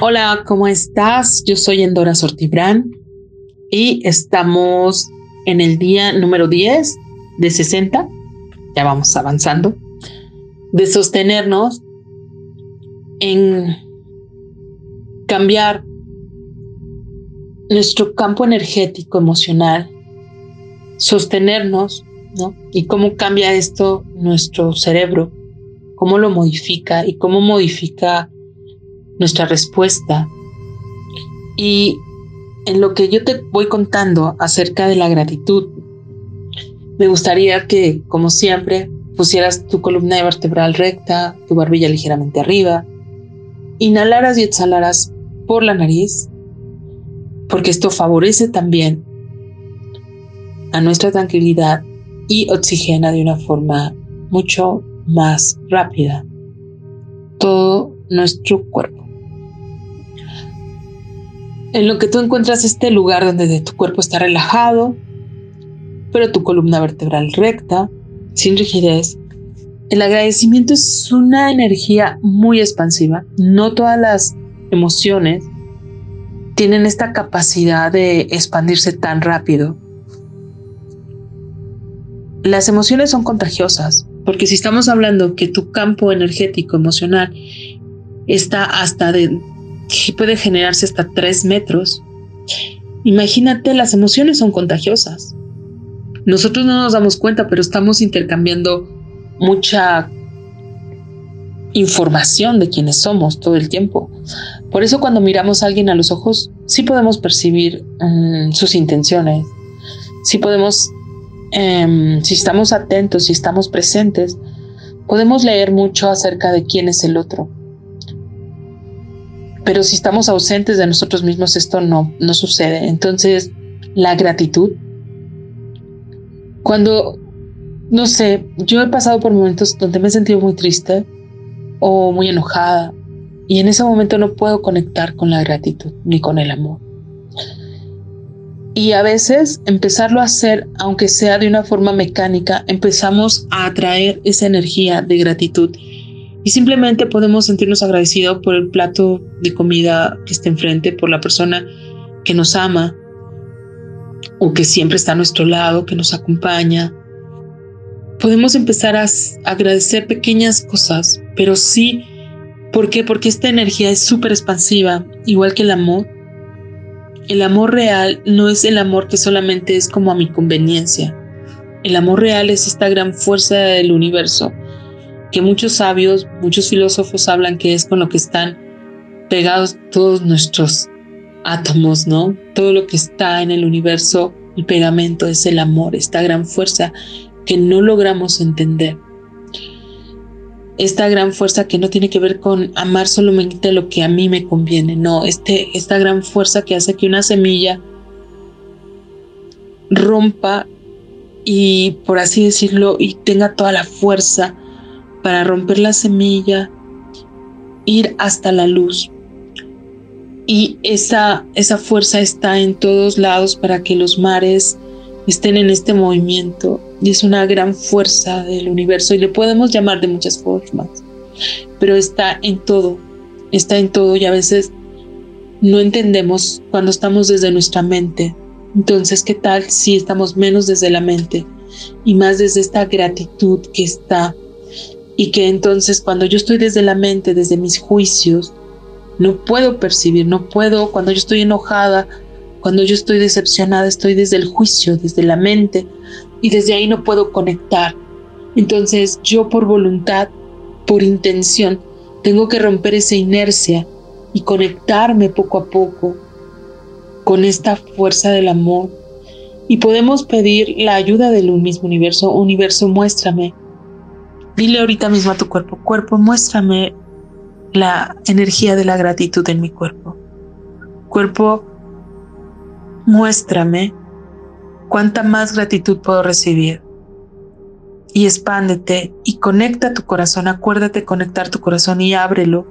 Hola, ¿cómo estás? Yo soy Endora Sortibrán y estamos en el día número 10 de 60. Ya vamos avanzando. De sostenernos en cambiar nuestro campo energético emocional, sostenernos, ¿no? Y cómo cambia esto nuestro cerebro, cómo lo modifica y cómo modifica nuestra respuesta. Y en lo que yo te voy contando acerca de la gratitud, me gustaría que, como siempre, pusieras tu columna vertebral recta, tu barbilla ligeramente arriba, inhalaras y exhalaras por la nariz, porque esto favorece también a nuestra tranquilidad y oxigena de una forma mucho más rápida todo nuestro cuerpo. En lo que tú encuentras este lugar donde tu cuerpo está relajado, pero tu columna vertebral recta, sin rigidez. El agradecimiento es una energía muy expansiva. No todas las emociones tienen esta capacidad de expandirse tan rápido. Las emociones son contagiosas, porque si estamos hablando que tu campo energético emocional está hasta de que puede generarse hasta tres metros. Imagínate, las emociones son contagiosas. Nosotros no nos damos cuenta, pero estamos intercambiando mucha información de quienes somos todo el tiempo. Por eso cuando miramos a alguien a los ojos, sí podemos percibir mm, sus intenciones, sí podemos, em, si estamos atentos, si estamos presentes, podemos leer mucho acerca de quién es el otro. Pero si estamos ausentes de nosotros mismos, esto no, no sucede. Entonces, la gratitud. Cuando, no sé, yo he pasado por momentos donde me he sentido muy triste o muy enojada y en ese momento no puedo conectar con la gratitud ni con el amor. Y a veces empezarlo a hacer, aunque sea de una forma mecánica, empezamos a atraer esa energía de gratitud y simplemente podemos sentirnos agradecidos por el plato de comida que está enfrente, por la persona que nos ama o que siempre está a nuestro lado, que nos acompaña. Podemos empezar a agradecer pequeñas cosas, pero sí, ¿por qué? Porque esta energía es súper expansiva, igual que el amor. El amor real no es el amor que solamente es como a mi conveniencia. El amor real es esta gran fuerza del universo que muchos sabios, muchos filósofos hablan que es con lo que están pegados todos nuestros átomos, ¿no? Todo lo que está en el universo, el pegamento es el amor, esta gran fuerza que no logramos entender. Esta gran fuerza que no tiene que ver con amar solamente lo que a mí me conviene, no, este, esta gran fuerza que hace que una semilla rompa y, por así decirlo, y tenga toda la fuerza para romper la semilla, ir hasta la luz. Y esa, esa fuerza está en todos lados para que los mares estén en este movimiento. Y es una gran fuerza del universo y le podemos llamar de muchas formas. Pero está en todo, está en todo y a veces no entendemos cuando estamos desde nuestra mente. Entonces, ¿qué tal si estamos menos desde la mente y más desde esta gratitud que está y que entonces cuando yo estoy desde la mente, desde mis juicios, no puedo percibir, no puedo, cuando yo estoy enojada, cuando yo estoy decepcionada, estoy desde el juicio, desde la mente, y desde ahí no puedo conectar. Entonces yo por voluntad, por intención, tengo que romper esa inercia y conectarme poco a poco con esta fuerza del amor. Y podemos pedir la ayuda del mismo universo. Universo, muéstrame Dile ahorita mismo a tu cuerpo, cuerpo, muéstrame la energía de la gratitud en mi cuerpo. Cuerpo, muéstrame cuánta más gratitud puedo recibir. Y expándete y conecta tu corazón. Acuérdate conectar tu corazón y ábrelo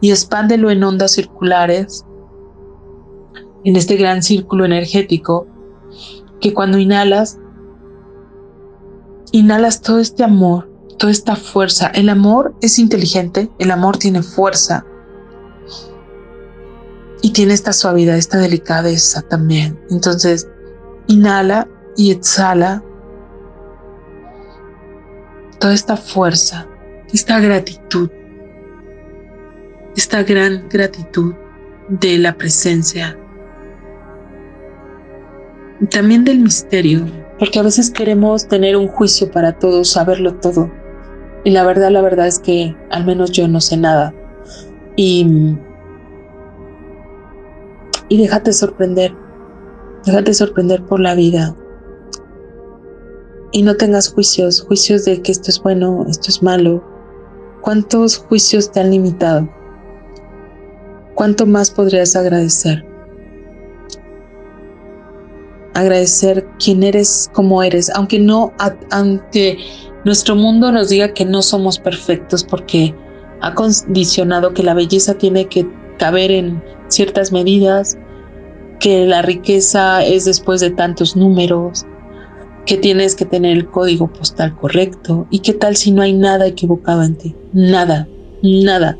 y expándelo en ondas circulares, en este gran círculo energético, que cuando inhalas, inhalas todo este amor toda esta fuerza. El amor es inteligente, el amor tiene fuerza. y tiene esta suavidad, esta delicadeza también. Entonces, inhala y exhala toda esta fuerza, esta gratitud, esta gran gratitud de la presencia. También del misterio, porque a veces queremos tener un juicio para todo, saberlo todo. Y la verdad, la verdad es que al menos yo no sé nada. Y, y déjate sorprender, déjate sorprender por la vida. Y no tengas juicios, juicios de que esto es bueno, esto es malo. ¿Cuántos juicios te han limitado? ¿Cuánto más podrías agradecer? Agradecer quién eres, como eres, aunque no, aunque nuestro mundo nos diga que no somos perfectos porque ha condicionado que la belleza tiene que caber en ciertas medidas, que la riqueza es después de tantos números, que tienes que tener el código postal correcto y qué tal si no hay nada equivocado en ti, nada, nada,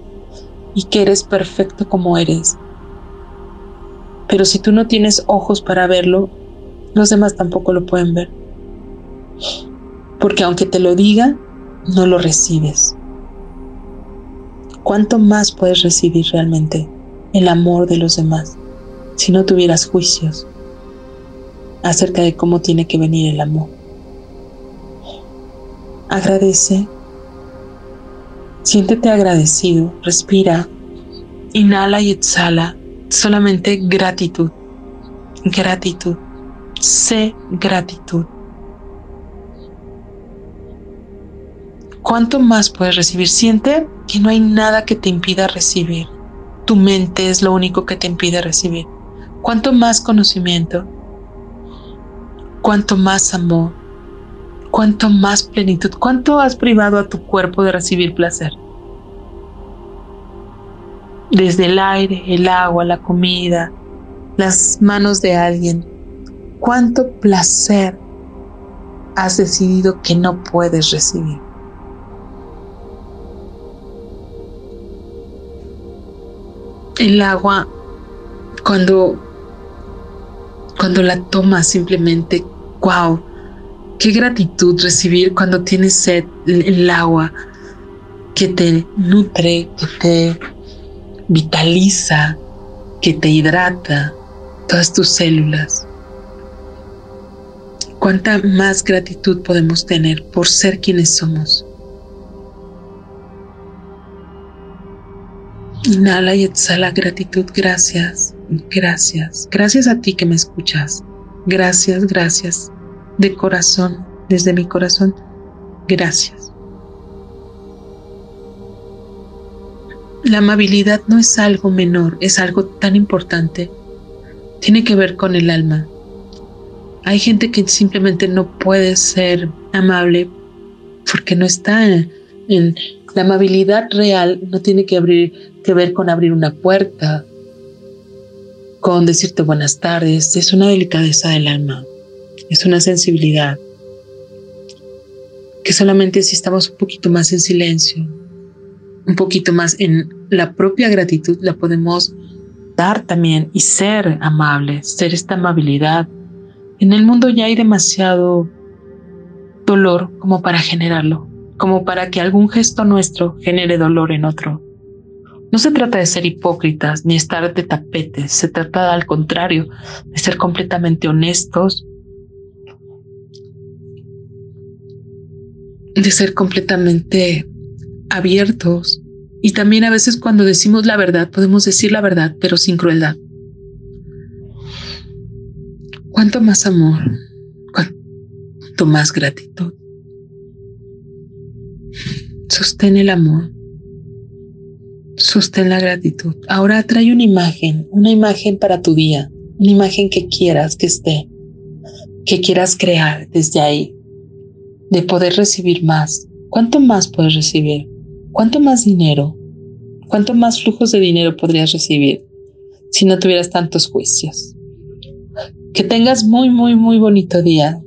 y que eres perfecto como eres. Pero si tú no tienes ojos para verlo, los demás tampoco lo pueden ver. Porque aunque te lo diga, no lo recibes. ¿Cuánto más puedes recibir realmente el amor de los demás si no tuvieras juicios acerca de cómo tiene que venir el amor? Agradece, siéntete agradecido, respira, inhala y exhala, solamente gratitud, gratitud, sé gratitud. ¿Cuánto más puedes recibir? Siente que no hay nada que te impida recibir. Tu mente es lo único que te impide recibir. ¿Cuánto más conocimiento? ¿Cuánto más amor? ¿Cuánto más plenitud? ¿Cuánto has privado a tu cuerpo de recibir placer? Desde el aire, el agua, la comida, las manos de alguien. ¿Cuánto placer has decidido que no puedes recibir? El agua cuando cuando la tomas simplemente wow qué gratitud recibir cuando tienes sed el agua que te nutre que te vitaliza que te hidrata todas tus células. Cuánta más gratitud podemos tener por ser quienes somos Inhala y exhala gratitud. Gracias, gracias. Gracias a ti que me escuchas. Gracias, gracias. De corazón, desde mi corazón. Gracias. La amabilidad no es algo menor, es algo tan importante. Tiene que ver con el alma. Hay gente que simplemente no puede ser amable porque no está en, la amabilidad real no tiene que, abrir, que ver con abrir una puerta, con decirte buenas tardes. Es una delicadeza del alma, es una sensibilidad que solamente si estamos un poquito más en silencio, un poquito más en la propia gratitud, la podemos dar también y ser amables, ser esta amabilidad. En el mundo ya hay demasiado dolor como para generarlo como para que algún gesto nuestro genere dolor en otro. No se trata de ser hipócritas ni estar de tapetes, se trata al contrario de ser completamente honestos, de ser completamente abiertos. Y también a veces cuando decimos la verdad, podemos decir la verdad, pero sin crueldad. Cuanto más amor, cuanto más gratitud. Sostén el amor. Sostén la gratitud. Ahora trae una imagen, una imagen para tu día, una imagen que quieras que esté, que quieras crear desde ahí, de poder recibir más. ¿Cuánto más puedes recibir? ¿Cuánto más dinero? ¿Cuánto más flujos de dinero podrías recibir si no tuvieras tantos juicios? Que tengas muy, muy, muy bonito día.